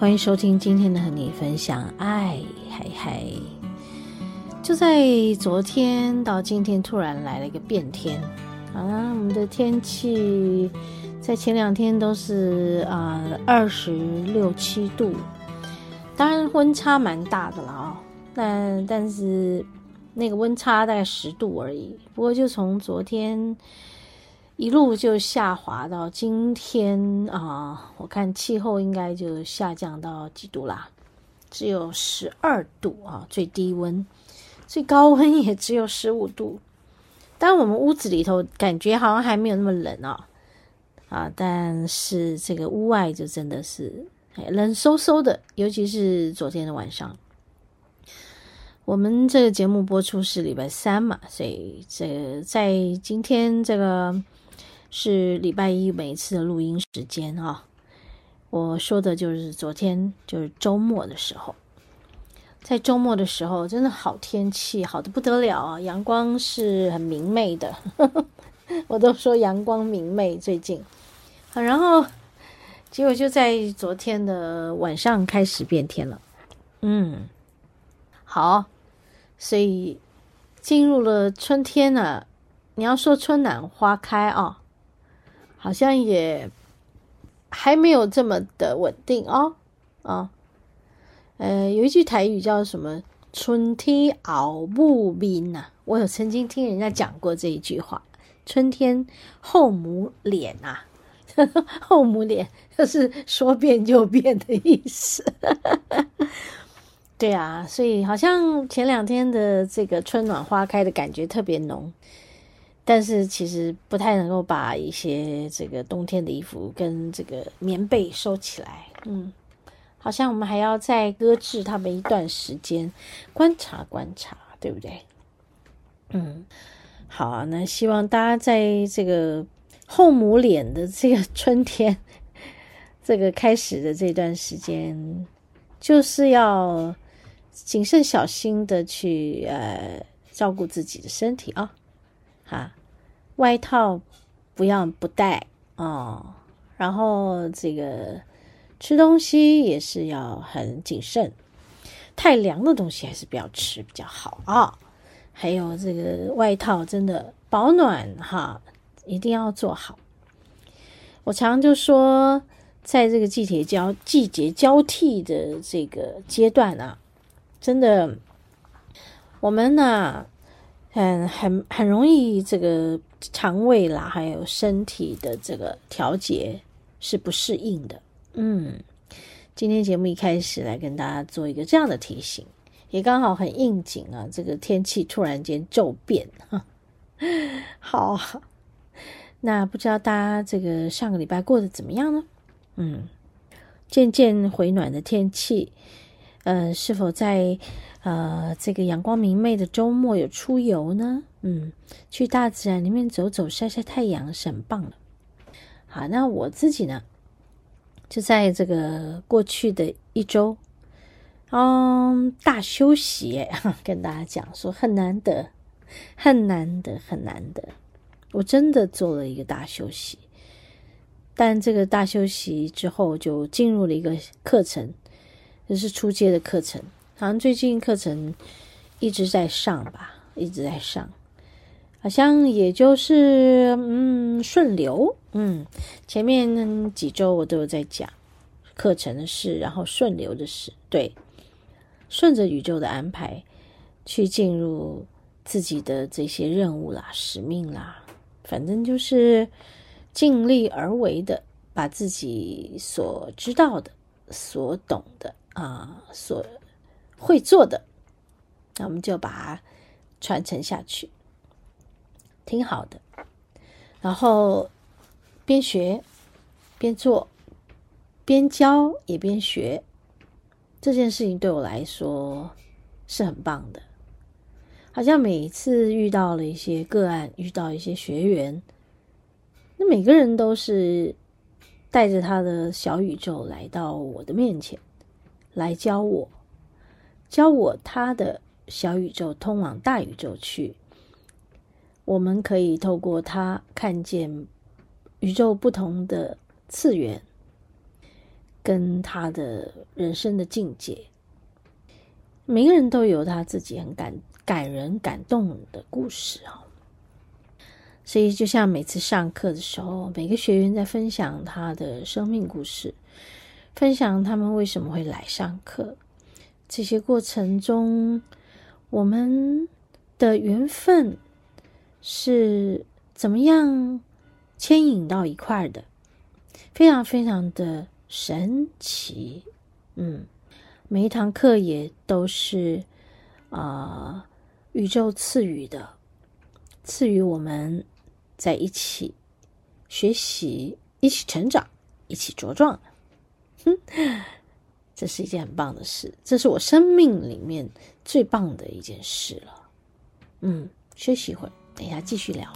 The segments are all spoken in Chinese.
欢迎收听今天的和你分享爱，嗨嗨。就在昨天到今天，突然来了一个变天啊，我们的天气。在前两天都是啊二十六七度，当然温差蛮大的了啊、但但是那个温差大概十度而已。不过就从昨天一路就下滑到今天啊，我看气候应该就下降到几度啦？只有十二度啊，最低温，最高温也只有十五度。当然我们屋子里头感觉好像还没有那么冷啊、啊，但是这个屋外就真的是冷飕飕的，尤其是昨天的晚上。我们这个节目播出是礼拜三嘛，所以这在今天这个是礼拜一每一次的录音时间啊。我说的就是昨天，就是周末的时候，在周末的时候真的好天气，好的不得了啊，阳光是很明媚的，我都说阳光明媚最近。好，然后结果就在昨天的晚上开始变天了，嗯，好，所以进入了春天呢、啊。你要说春暖花开啊，好像也还没有这么的稳定哦。啊，呃，有一句台语叫什么“春天后母脸”呐，我有曾经听人家讲过这一句话，“春天后母脸”啊。后母脸就是说变就变的意思，对啊，所以好像前两天的这个春暖花开的感觉特别浓，但是其实不太能够把一些这个冬天的衣服跟这个棉被收起来，嗯，好像我们还要再搁置他们一段时间，观察观察，对不对？嗯，好，那希望大家在这个。后母脸的这个春天，这个开始的这段时间，就是要谨慎小心的去呃照顾自己的身体啊，哈，外套不要不带哦，然后这个吃东西也是要很谨慎，太凉的东西还是不要吃比较好啊，还有这个外套真的保暖哈。一定要做好。我常常就说，在这个季节交季节交替的这个阶段啊，真的，我们呢，很很很容易这个肠胃啦，还有身体的这个调节是不适应的。嗯，今天节目一开始来跟大家做一个这样的提醒，也刚好很应景啊。这个天气突然间骤变，哈，好。那不知道大家这个上个礼拜过得怎么样呢？嗯，渐渐回暖的天气，呃，是否在呃这个阳光明媚的周末有出游呢？嗯，去大自然里面走走、晒晒太阳是很棒的。好，那我自己呢，就在这个过去的一周，嗯，大休息，跟大家讲说很难得，很难得，很难得。我真的做了一个大休息，但这个大休息之后就进入了一个课程，这是初阶的课程。好像最近课程一直在上吧，一直在上，好像也就是嗯顺流，嗯，前面几周我都有在讲课程的事，然后顺流的事，对，顺着宇宙的安排去进入自己的这些任务啦、使命啦。反正就是尽力而为的，把自己所知道的、所懂的啊，所会做的，那我们就把它传承下去，挺好的。然后边学边做，边教也边学，这件事情对我来说是很棒的。好像每次遇到了一些个案，遇到一些学员，那每个人都是带着他的小宇宙来到我的面前，来教我，教我他的小宇宙通往大宇宙去。我们可以透过他看见宇宙不同的次元，跟他的人生的境界。每个人都有他自己很感感人、感动的故事啊。所以，就像每次上课的时候，每个学员在分享他的生命故事，分享他们为什么会来上课。这些过程中，我们的缘分是怎么样牵引到一块的？非常非常的神奇。嗯，每一堂课也都是啊。宇宙赐予的，赐予我们在一起学习、一起成长、一起茁壮。哼，这是一件很棒的事，这是我生命里面最棒的一件事了。嗯，休息一会儿，等一下继续聊。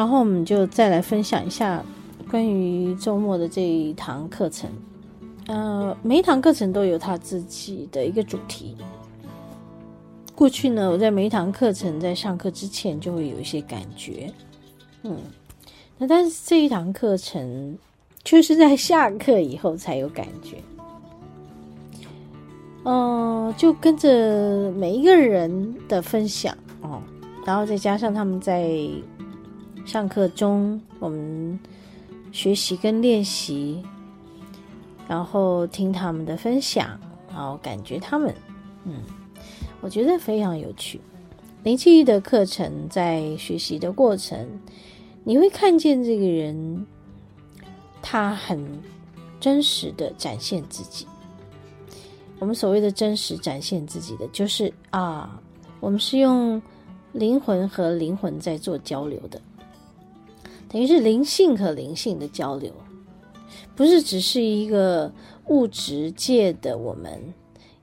然后我们就再来分享一下关于周末的这一堂课程。呃，每一堂课程都有他自己的一个主题。过去呢，我在每一堂课程在上课之前就会有一些感觉，嗯，那但是这一堂课程却是在下课以后才有感觉。嗯、呃，就跟着每一个人的分享哦，然后再加上他们在。上课中，我们学习跟练习，然后听他们的分享，然后感觉他们，嗯，我觉得非常有趣。灵气的课程在学习的过程，你会看见这个人，他很真实的展现自己。我们所谓的真实展现自己的，就是啊，我们是用灵魂和灵魂在做交流的。等于是灵性和灵性的交流，不是只是一个物质界的我们，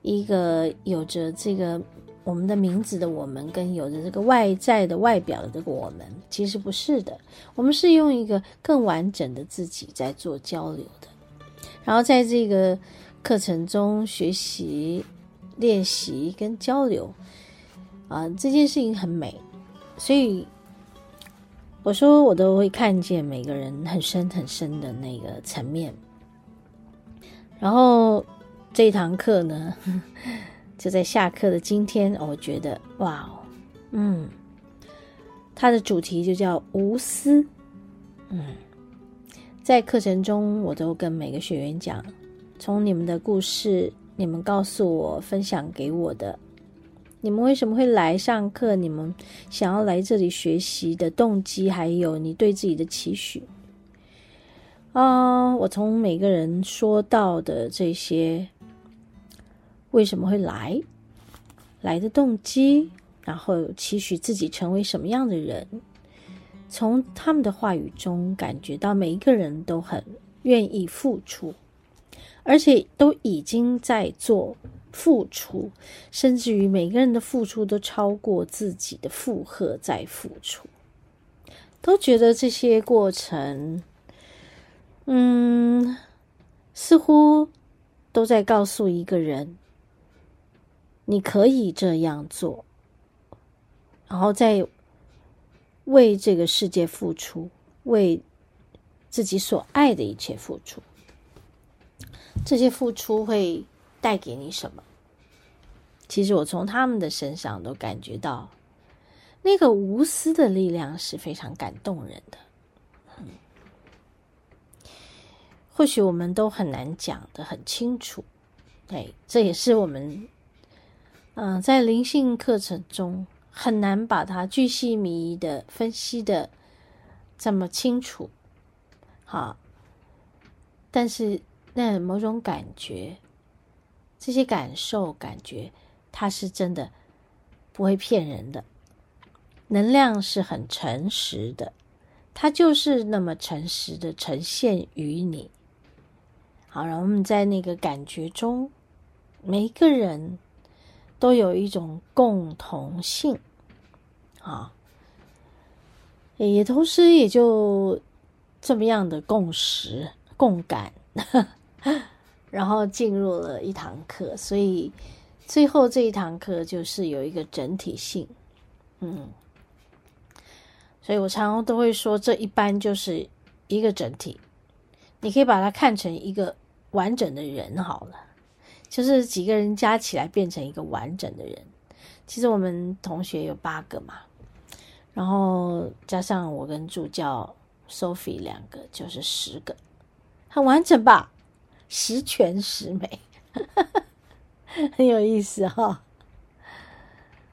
一个有着这个我们的名字的我们，跟有着这个外在的外表的这个我们，其实不是的。我们是用一个更完整的自己在做交流的。然后在这个课程中学习、练习跟交流，啊，这件事情很美，所以。我说，我都会看见每个人很深很深的那个层面。然后这一堂课呢，就在下课的今天，我觉得哇哦，嗯，它的主题就叫无私。嗯，在课程中，我都跟每个学员讲，从你们的故事，你们告诉我，分享给我的。你们为什么会来上课？你们想要来这里学习的动机，还有你对自己的期许啊我从每个人说到的这些，为什么会来，来的动机，然后期许自己成为什么样的人，从他们的话语中感觉到每一个人都很愿意付出，而且都已经在做付出，甚至于每个人的付出都超过自己的负荷在付出，都觉得这些过程，嗯，似乎都在告诉一个人，你可以这样做，然后再为这个世界付出，为自己所爱的一切付出。这些付出会带给你什么？其实我从他们的身上都感觉到，那个无私的力量是非常感动人的。或许我们都很难讲得很清楚，对，这也是我们，嗯、在灵性课程中很难把它巨细靡遗的分析的这么清楚。好，但是。那某种感觉，这些感受、感觉，它是真的不会骗人的。能量是很诚实的，它就是那么诚实的呈现于你。好，然后我们在那个感觉中，每一个人都有一种共同性，啊，也同时也就这么样的共识、共感。然后进入了一堂课，所以最后这一堂课就是有一个整体性，嗯，所以我常常都会说，这一班就是一个整体，你可以把它看成一个完整的人好了，就是几个人加起来变成一个完整的人。其实我们同学有八个嘛，然后加上我跟助教 Sophie 两个，就是十个，很完整吧？十全十美，很有意思哈、哦。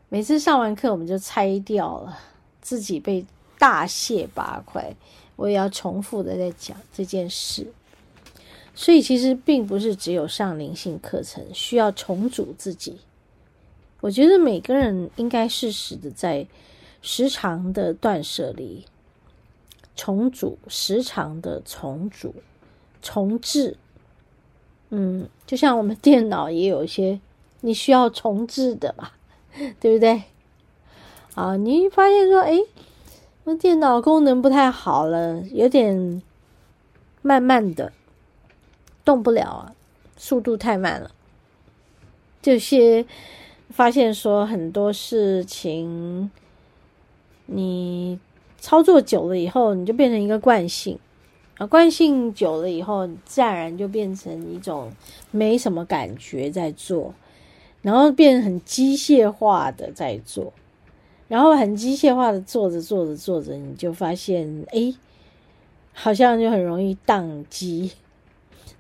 每次上完课，我们就拆掉了，自己被大卸八块。我也要重复的在讲这件事，所以其实并不是只有上灵性课程需要重组自己。我觉得每个人应该适时的在时常的断舍离、重组、时常的重组、重置。嗯，就像我们电脑也有一些你需要重置的嘛，对不对？啊，你发现说，哎，我电脑功能不太好了，有点慢慢的动不了啊，速度太慢了。这些发现说很多事情，你操作久了以后，你就变成一个惯性。啊，惯性久了以后，自然而然就变成一种没什么感觉在做，然后变很机械化的在做，然后很机械化的做着做着做着，你就发现，哎，好像就很容易宕机。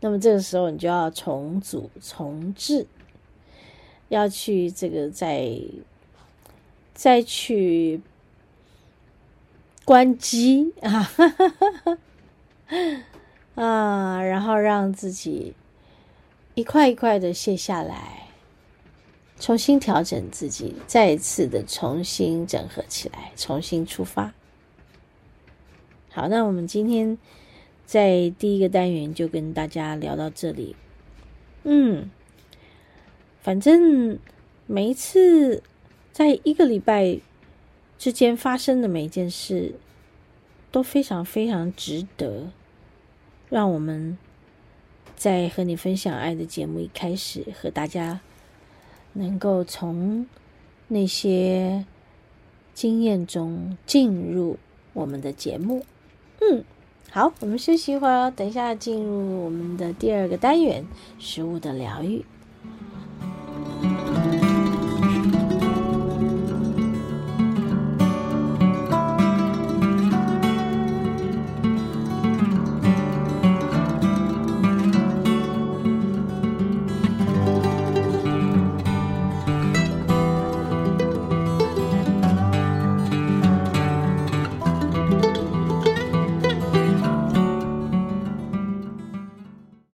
那么这个时候，你就要重组、重置，要去这个再再去关机啊！啊，然后让自己一块一块的卸下来，重新调整自己，再一次的重新整合起来，重新出发。好，那我们今天在第一个单元就跟大家聊到这里。嗯，反正每一次在一个礼拜之间发生的每一件事。都非常非常值得，让我们在和你分享爱的节目一开始，和大家能够从那些经验中进入我们的节目。嗯，好，我们休息一会儿，等一下进入我们的第二个单元——食物的疗愈。